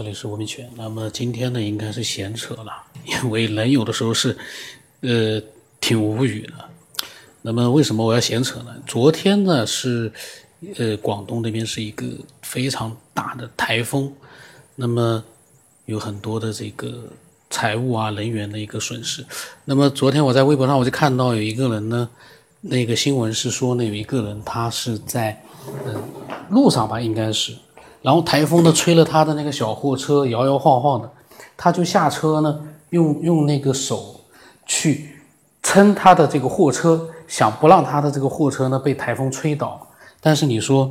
这里是吴明全。那么今天呢，应该是闲扯了，因为人有的时候是，呃，挺无语的。那么为什么我要闲扯呢？昨天呢是，呃，广东那边是一个非常大的台风，那么有很多的这个财务啊、人员的一个损失。那么昨天我在微博上我就看到有一个人呢，那个新闻是说呢，有一个人他是在，呃，路上吧，应该是。然后台风呢吹了他的那个小货车摇摇晃晃的，他就下车呢，用用那个手去撑他的这个货车，想不让他的这个货车呢被台风吹倒。但是你说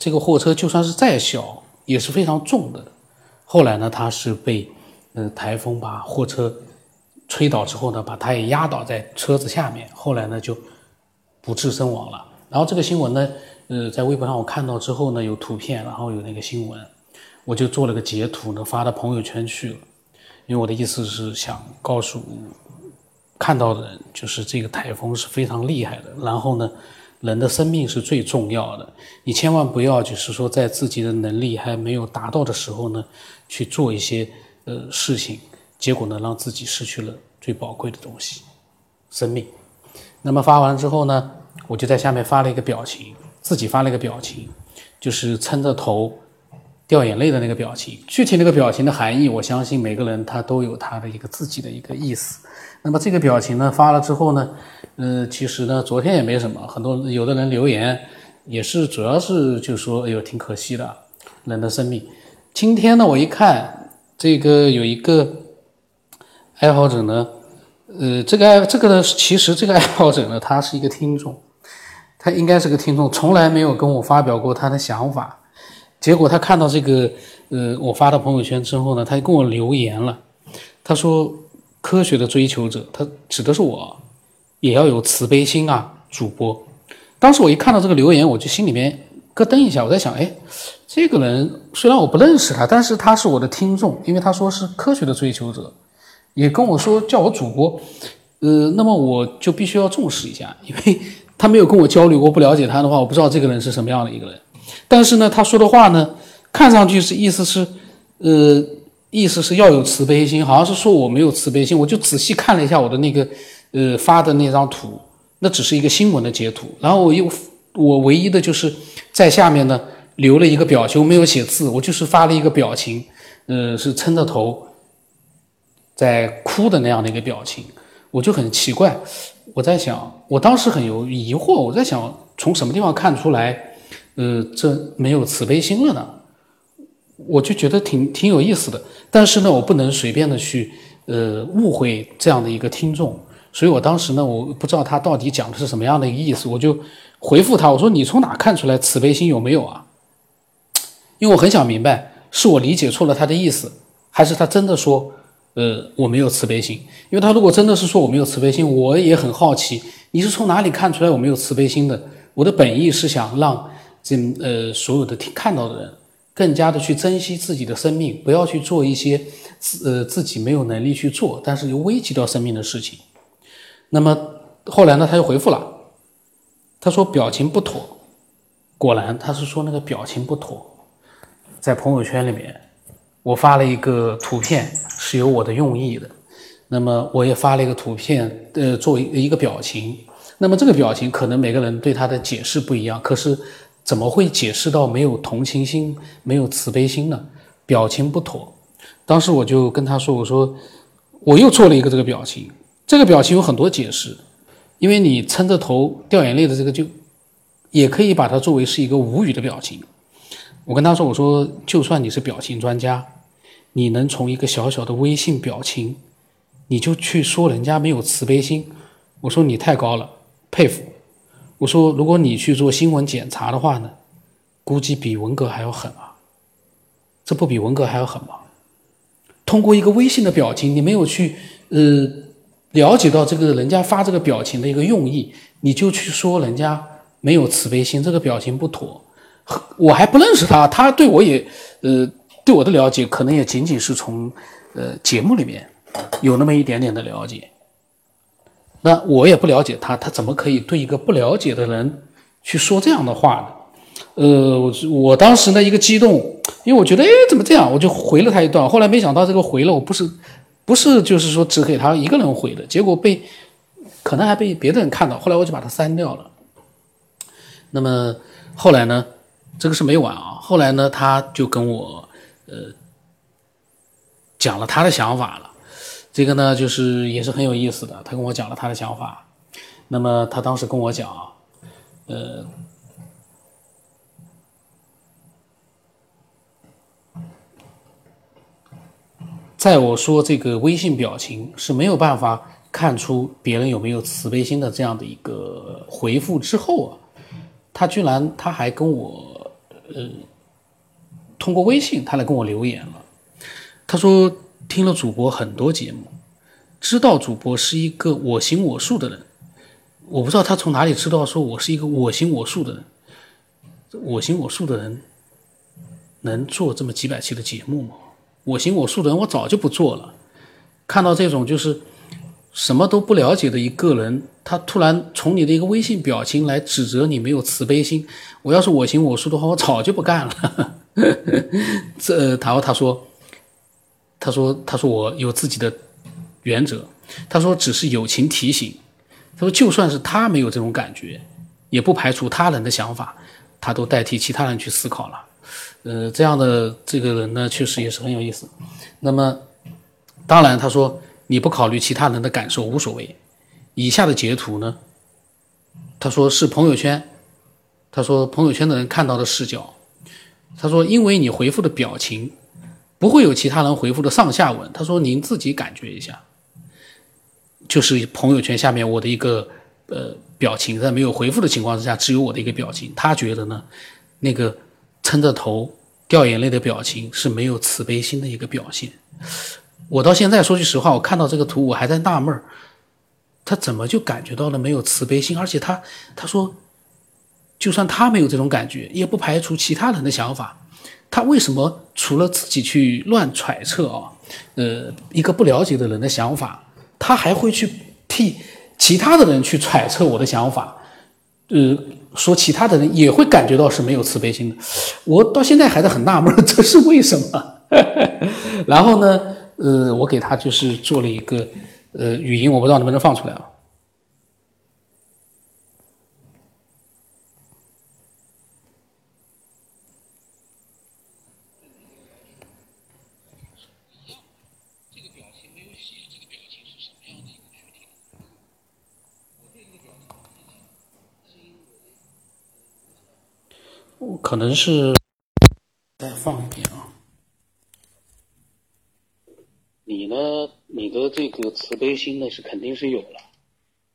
这个货车就算是再小也是非常重的。后来呢，他是被呃台风把货车吹倒之后呢，把他也压倒在车子下面。后来呢就不治身亡了。然后这个新闻呢。呃，在微博上我看到之后呢，有图片，然后有那个新闻，我就做了个截图呢，发到朋友圈去了。因为我的意思是想告诉看到的人，就是这个台风是非常厉害的。然后呢，人的生命是最重要的，你千万不要就是说在自己的能力还没有达到的时候呢，去做一些呃事情，结果呢让自己失去了最宝贵的东西——生命。那么发完之后呢，我就在下面发了一个表情。自己发了一个表情，就是撑着头掉眼泪的那个表情。具体那个表情的含义，我相信每个人他都有他的一个自己的一个意思。那么这个表情呢，发了之后呢，呃，其实呢，昨天也没什么，很多有的人留言也是，主要是就说，哎呦，挺可惜的，人的生命。今天呢，我一看这个有一个爱好者呢，呃，这个爱这个呢，其实这个爱好者呢，他是一个听众。他应该是个听众，从来没有跟我发表过他的想法。结果他看到这个，呃，我发到朋友圈之后呢，他就跟我留言了。他说：“科学的追求者，他指的是我，也要有慈悲心啊，主播。”当时我一看到这个留言，我就心里面咯噔一下，我在想，哎，这个人虽然我不认识他，但是他是我的听众，因为他说是科学的追求者，也跟我说叫我主播，呃，那么我就必须要重视一下，因为。他没有跟我交流过，不了解他的话，我不知道这个人是什么样的一个人。但是呢，他说的话呢，看上去是意思是，呃，意思是要有慈悲心，好像是说我没有慈悲心。我就仔细看了一下我的那个，呃，发的那张图，那只是一个新闻的截图。然后我又，我唯一的就是在下面呢留了一个表情，我没有写字，我就是发了一个表情，呃，是撑着头在哭的那样的一个表情，我就很奇怪。我在想，我当时很有疑惑，我在想从什么地方看出来，呃，这没有慈悲心了呢？我就觉得挺挺有意思的。但是呢，我不能随便的去呃误会这样的一个听众，所以我当时呢，我不知道他到底讲的是什么样的一个意思，我就回复他，我说你从哪看出来慈悲心有没有啊？因为我很想明白，是我理解错了他的意思，还是他真的说？呃，我没有慈悲心，因为他如果真的是说我没有慈悲心，我也很好奇，你是从哪里看出来我没有慈悲心的？我的本意是想让这呃所有的听看到的人更加的去珍惜自己的生命，不要去做一些自呃自己没有能力去做，但是又危及到生命的事情。那么后来呢，他又回复了，他说表情不妥，果然他是说那个表情不妥，在朋友圈里面。我发了一个图片，是有我的用意的。那么我也发了一个图片，呃，作为一个表情。那么这个表情可能每个人对他的解释不一样。可是怎么会解释到没有同情心、没有慈悲心呢？表情不妥。当时我就跟他说：“我说我又做了一个这个表情。这个表情有很多解释，因为你撑着头掉眼泪的这个，就也可以把它作为是一个无语的表情。”我跟他说：“我说，就算你是表情专家，你能从一个小小的微信表情，你就去说人家没有慈悲心，我说你太高了，佩服。我说，如果你去做新闻检查的话呢，估计比文革还要狠啊。这不比文革还要狠吗？通过一个微信的表情，你没有去呃了解到这个人家发这个表情的一个用意，你就去说人家没有慈悲心，这个表情不妥。”我还不认识他，他对我也，呃，对我的了解可能也仅仅是从，呃，节目里面有那么一点点的了解。那我也不了解他，他怎么可以对一个不了解的人去说这样的话呢？呃，我我当时呢一个激动，因为我觉得，哎，怎么这样？我就回了他一段。后来没想到这个回了，我不是不是就是说只给他一个人回的，结果被可能还被别的人看到。后来我就把它删掉了。那么后来呢，这个是没完啊。后来呢，他就跟我呃讲了他的想法了。这个呢，就是也是很有意思的。他跟我讲了他的想法。那么他当时跟我讲，呃。在我说这个微信表情是没有办法看出别人有没有慈悲心的这样的一个回复之后啊，他居然他还跟我呃通过微信他来跟我留言了，他说听了主播很多节目，知道主播是一个我行我素的人，我不知道他从哪里知道说我是一个我行我素的人，我行我素的人能做这么几百期的节目吗？我行我素的人，我早就不做了。看到这种就是什么都不了解的一个人，他突然从你的一个微信表情来指责你没有慈悲心，我要是我行我素的话，我早就不干了。这，然后他说，他说，他说我有自己的原则。他说只是友情提醒。他说就算是他没有这种感觉，也不排除他人的想法，他都代替其他人去思考了。呃，这样的这个人呢，确实也是很有意思。那么，当然他说你不考虑其他人的感受无所谓。以下的截图呢，他说是朋友圈，他说朋友圈的人看到的视角。他说因为你回复的表情不会有其他人回复的上下文。他说您自己感觉一下，就是朋友圈下面我的一个呃表情，在没有回复的情况之下，只有我的一个表情。他觉得呢，那个。撑着头掉眼泪的表情是没有慈悲心的一个表现。我到现在说句实话，我看到这个图，我还在纳闷儿，他怎么就感觉到了没有慈悲心？而且他他说，就算他没有这种感觉，也不排除其他人的想法。他为什么除了自己去乱揣测啊？呃，一个不了解的人的想法，他还会去替其他的人去揣测我的想法？呃。说其他的人也会感觉到是没有慈悲心的，我到现在还在很纳闷，这是为什么？然后呢，呃，我给他就是做了一个呃语音，我不知道能不能放出来啊。可能是再放一遍啊。你呢？你的这个慈悲心呢是肯定是有了，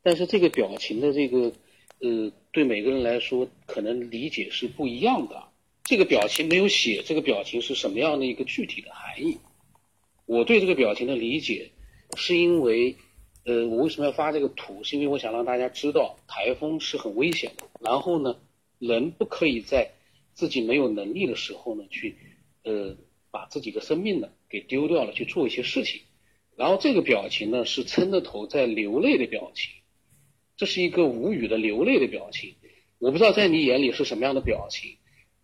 但是这个表情的这个呃，对每个人来说可能理解是不一样的。这个表情没有写，这个表情是什么样的一个具体的含义？我对这个表情的理解，是因为呃，我为什么要发这个图？是因为我想让大家知道台风是很危险的。然后呢？人不可以在自己没有能力的时候呢，去呃把自己的生命呢给丢掉了，去做一些事情。然后这个表情呢是撑着头在流泪的表情，这是一个无语的流泪的表情。我不知道在你眼里是什么样的表情。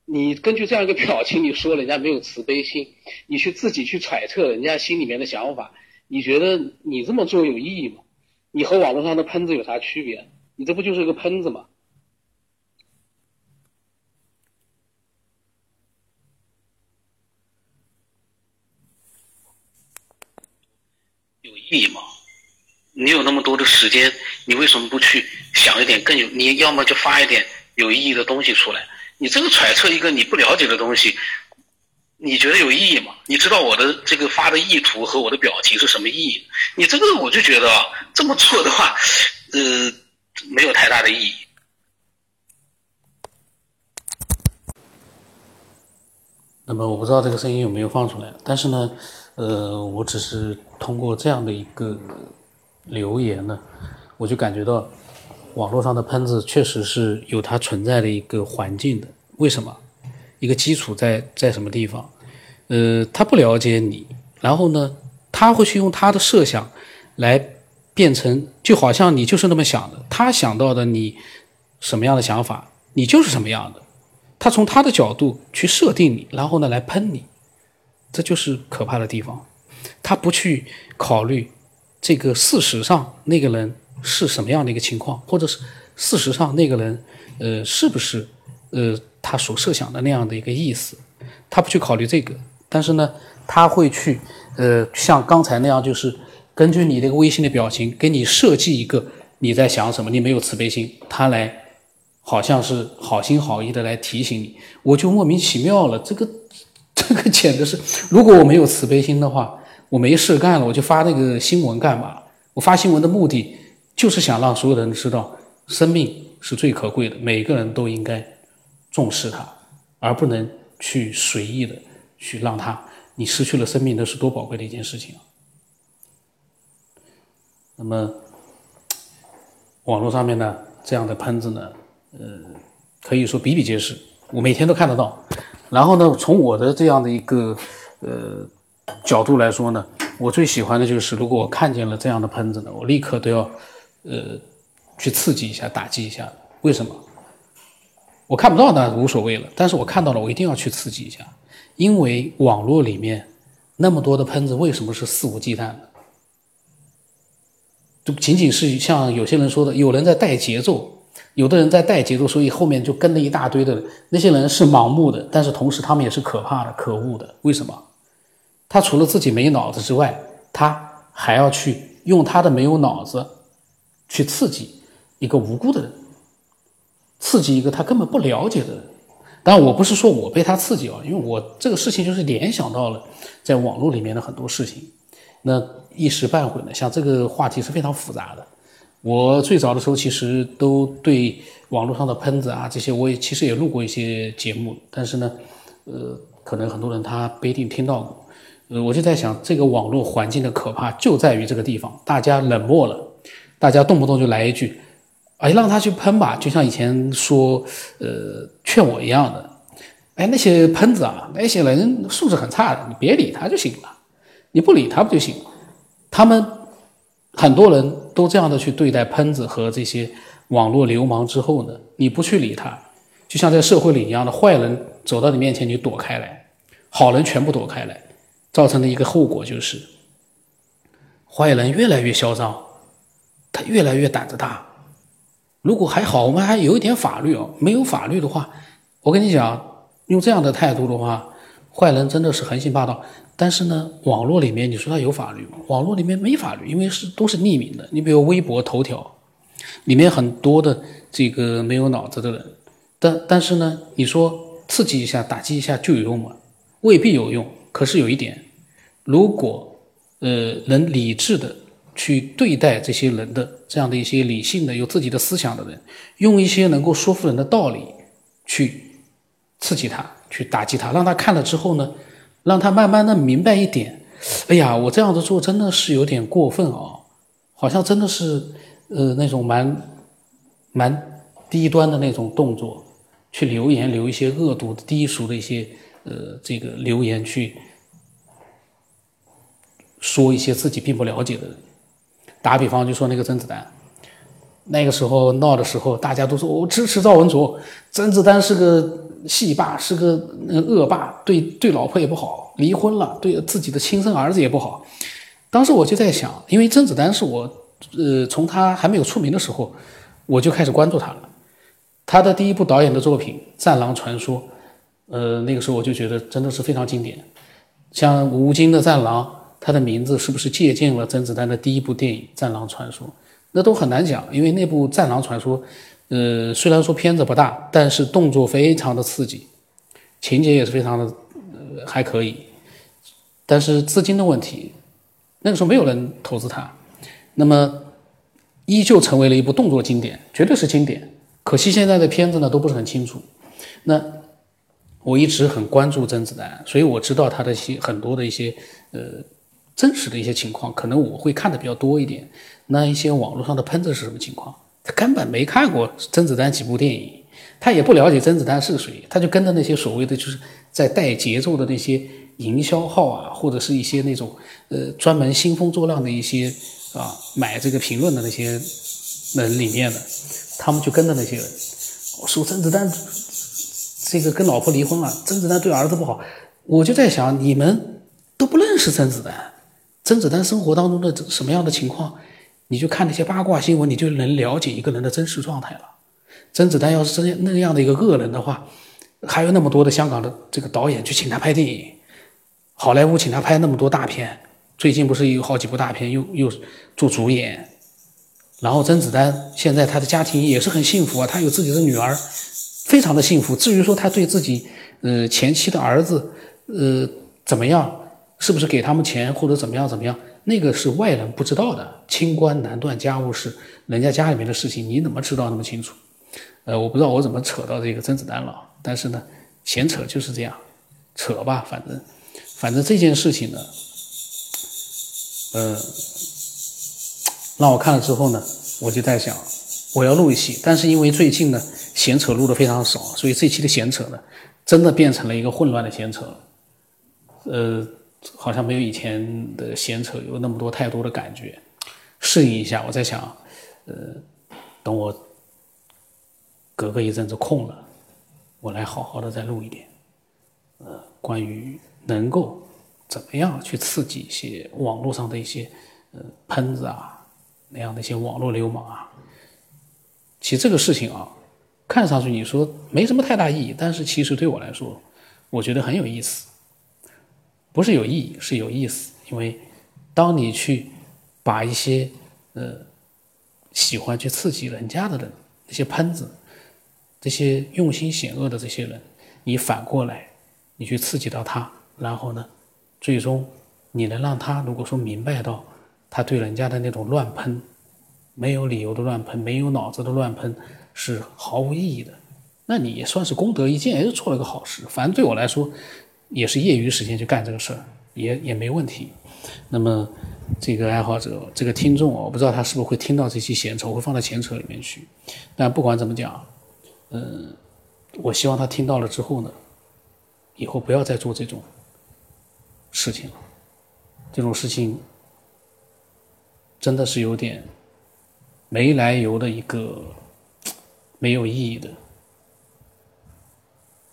你根据这样一个表情，你说人家没有慈悲心，你去自己去揣测人家心里面的想法，你觉得你这么做有意义吗？你和网络上的喷子有啥区别？你这不就是个喷子吗？意义吗？你有那么多的时间，你为什么不去想一点更有？你要么就发一点有意义的东西出来。你这个揣测一个你不了解的东西，你觉得有意义吗？你知道我的这个发的意图和我的表情是什么意义？你这个我就觉得这么做的话，呃，没有太大的意义。那么我不知道这个声音有没有放出来，但是呢。呃，我只是通过这样的一个留言呢，我就感觉到网络上的喷子确实是有它存在的一个环境的。为什么？一个基础在在什么地方？呃，他不了解你，然后呢，他会去用他的设想来变成，就好像你就是那么想的，他想到的你什么样的想法，你就是什么样的。他从他的角度去设定你，然后呢来喷你，这就是可怕的地方。他不去考虑这个事实上那个人是什么样的一个情况，或者是事实上那个人呃是不是呃他所设想的那样的一个意思，他不去考虑这个，但是呢他会去呃像刚才那样，就是根据你这个微信的表情给你设计一个你在想什么，你没有慈悲心，他来。好像是好心好意的来提醒你，我就莫名其妙了。这个，这个简直是，如果我没有慈悲心的话，我没事干了，我就发那个新闻干嘛？我发新闻的目的就是想让所有的人知道，生命是最可贵的，每个人都应该重视它，而不能去随意的去让它，你失去了生命，那是多宝贵的一件事情啊。那么，网络上面呢，这样的喷子呢？呃，可以说比比皆是，我每天都看得到。然后呢，从我的这样的一个呃角度来说呢，我最喜欢的就是，如果我看见了这样的喷子呢，我立刻都要呃去刺激一下、打击一下。为什么？我看不到那无所谓了，但是我看到了，我一定要去刺激一下，因为网络里面那么多的喷子，为什么是肆无忌惮的？就仅仅是像有些人说的，有人在带节奏。有的人在带节奏，所以后面就跟了一大堆的那些人是盲目的，但是同时他们也是可怕的、可恶的。为什么？他除了自己没脑子之外，他还要去用他的没有脑子去刺激一个无辜的人，刺激一个他根本不了解的人。当然，我不是说我被他刺激啊，因为我这个事情就是联想到了在网络里面的很多事情。那一时半会呢，像这个话题是非常复杂的。我最早的时候其实都对网络上的喷子啊这些，我也其实也录过一些节目，但是呢，呃，可能很多人他不一定听到过，呃，我就在想，这个网络环境的可怕就在于这个地方，大家冷漠了，大家动不动就来一句，哎，让他去喷吧，就像以前说，呃，劝我一样的，哎，那些喷子啊，那些人素质很差的，你别理他就行了，你不理他不就行了，他们。很多人都这样的去对待喷子和这些网络流氓之后呢，你不去理他，就像在社会里一样的，坏人走到你面前你就躲开来，好人全部躲开来，造成的一个后果就是，坏人越来越嚣张，他越来越胆子大。如果还好，我们还有一点法律哦，没有法律的话，我跟你讲，用这样的态度的话。坏人真的是横行霸道，但是呢，网络里面你说他有法律吗？网络里面没法律，因为是都是匿名的。你比如微博、头条，里面很多的这个没有脑子的人，但但是呢，你说刺激一下、打击一下就有用吗？未必有用。可是有一点，如果呃能理智的去对待这些人的这样的一些理性的、有自己的思想的人，用一些能够说服人的道理去刺激他。去打击他，让他看了之后呢，让他慢慢的明白一点。哎呀，我这样子做真的是有点过分啊，好像真的是呃那种蛮蛮低端的那种动作，去留言留一些恶毒的低俗的一些呃这个留言去说一些自己并不了解的人。打比方就说那个甄子丹，那个时候闹的时候，大家都说我支持赵文卓，甄子丹是个。戏霸是个恶霸，对对老婆也不好，离婚了，对自己的亲生儿子也不好。当时我就在想，因为甄子丹是我，呃，从他还没有出名的时候，我就开始关注他了。他的第一部导演的作品《战狼传说》，呃，那个时候我就觉得真的是非常经典。像吴京的《战狼》，他的名字是不是借鉴了甄子丹的第一部电影《战狼传说》？那都很难讲，因为那部《战狼传说》。呃，虽然说片子不大，但是动作非常的刺激，情节也是非常的还可以，但是资金的问题，那个时候没有人投资它，那么依旧成为了一部动作经典，绝对是经典。可惜现在的片子呢都不是很清楚。那我一直很关注甄子丹，所以我知道他的一些很多的一些呃真实的一些情况，可能我会看的比较多一点。那一些网络上的喷子是什么情况？他根本没看过甄子丹几部电影，他也不了解甄子丹是谁，他就跟着那些所谓的就是在带节奏的那些营销号啊，或者是一些那种呃专门兴风作浪的一些啊买这个评论的那些人里面的，他们就跟着那些人，说甄子丹这个跟老婆离婚了，甄子丹对儿子不好，我就在想，你们都不认识甄子丹，甄子丹生活当中的什么样的情况，你就看那些八卦新闻，你就能了解一个人的真实状态了。甄子丹要是真那样的一个恶人的话，还有那么多的香港的这个导演去请他拍电影，好莱坞请他拍那么多大片，最近不是有好几部大片又又做主演，然后甄子丹现在他的家庭也是很幸福啊，他有自己的女儿。非常的幸福。至于说他对自己，呃，前妻的儿子，呃，怎么样，是不是给他们钱或者怎么样怎么样，那个是外人不知道的。清官难断家务事，人家家里面的事情你怎么知道那么清楚？呃，我不知道我怎么扯到这个甄子丹了，但是呢，闲扯就是这样，扯吧，反正，反正这件事情呢，呃，让我看了之后呢，我就在想。我要录一期，但是因为最近呢闲扯录的非常少，所以这期的闲扯呢，真的变成了一个混乱的闲扯。呃，好像没有以前的闲扯有那么多太多的感觉。适应一下，我在想，呃，等我隔个一阵子空了，我来好好的再录一点。呃，关于能够怎么样去刺激一些网络上的一些呃喷子啊，那样的一些网络流氓啊。其实这个事情啊，看上去你说没什么太大意义，但是其实对我来说，我觉得很有意思。不是有意义，是有意思。因为当你去把一些呃喜欢去刺激人家的人，那些喷子，这些用心险恶的这些人，你反过来，你去刺激到他，然后呢，最终你能让他如果说明白到他对人家的那种乱喷。没有理由的乱喷，没有脑子的乱喷，是毫无意义的。那你也算是功德一件，也是做了个好事。反正对我来说，也是业余时间去干这个事儿，也也没问题。那么，这个爱好者，这个听众，我不知道他是不是会听到这期闲扯，我会放在闲扯里面去。但不管怎么讲，嗯，我希望他听到了之后呢，以后不要再做这种事情了。这种事情真的是有点。没来由的一个没有意义的，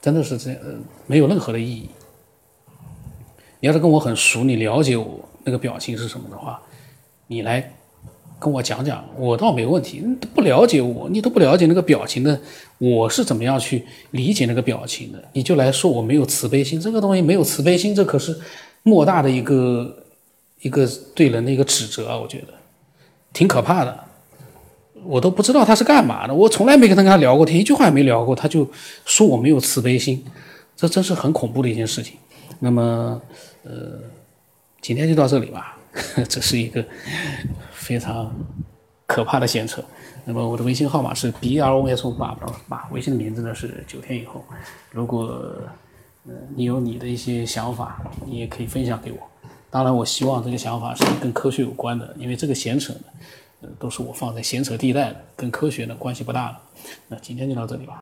真的是这样，没有任何的意义。你要是跟我很熟，你了解我那个表情是什么的话，你来跟我讲讲，我倒没问题。不了解我，你都不了解那个表情的，我是怎么样去理解那个表情的？你就来说我没有慈悲心，这个东西没有慈悲心，这可是莫大的一个一个对人的一个指责啊！我觉得挺可怕的。我都不知道他是干嘛的，我从来没跟他跟他聊过天，一句话也没聊过，他就说我没有慈悲心，这真是很恐怖的一件事情。那么，呃，今天就到这里吧，这是一个非常可怕的闲扯。那么我的微信号码是 b r o s 八八八，微信的名字呢是九天以后。如果呃你有你的一些想法，你也可以分享给我。当然，我希望这个想法是跟科学有关的，因为这个闲扯呢。呃，都是我放在闲扯地带的，跟科学呢关系不大了。那今天就到这里吧。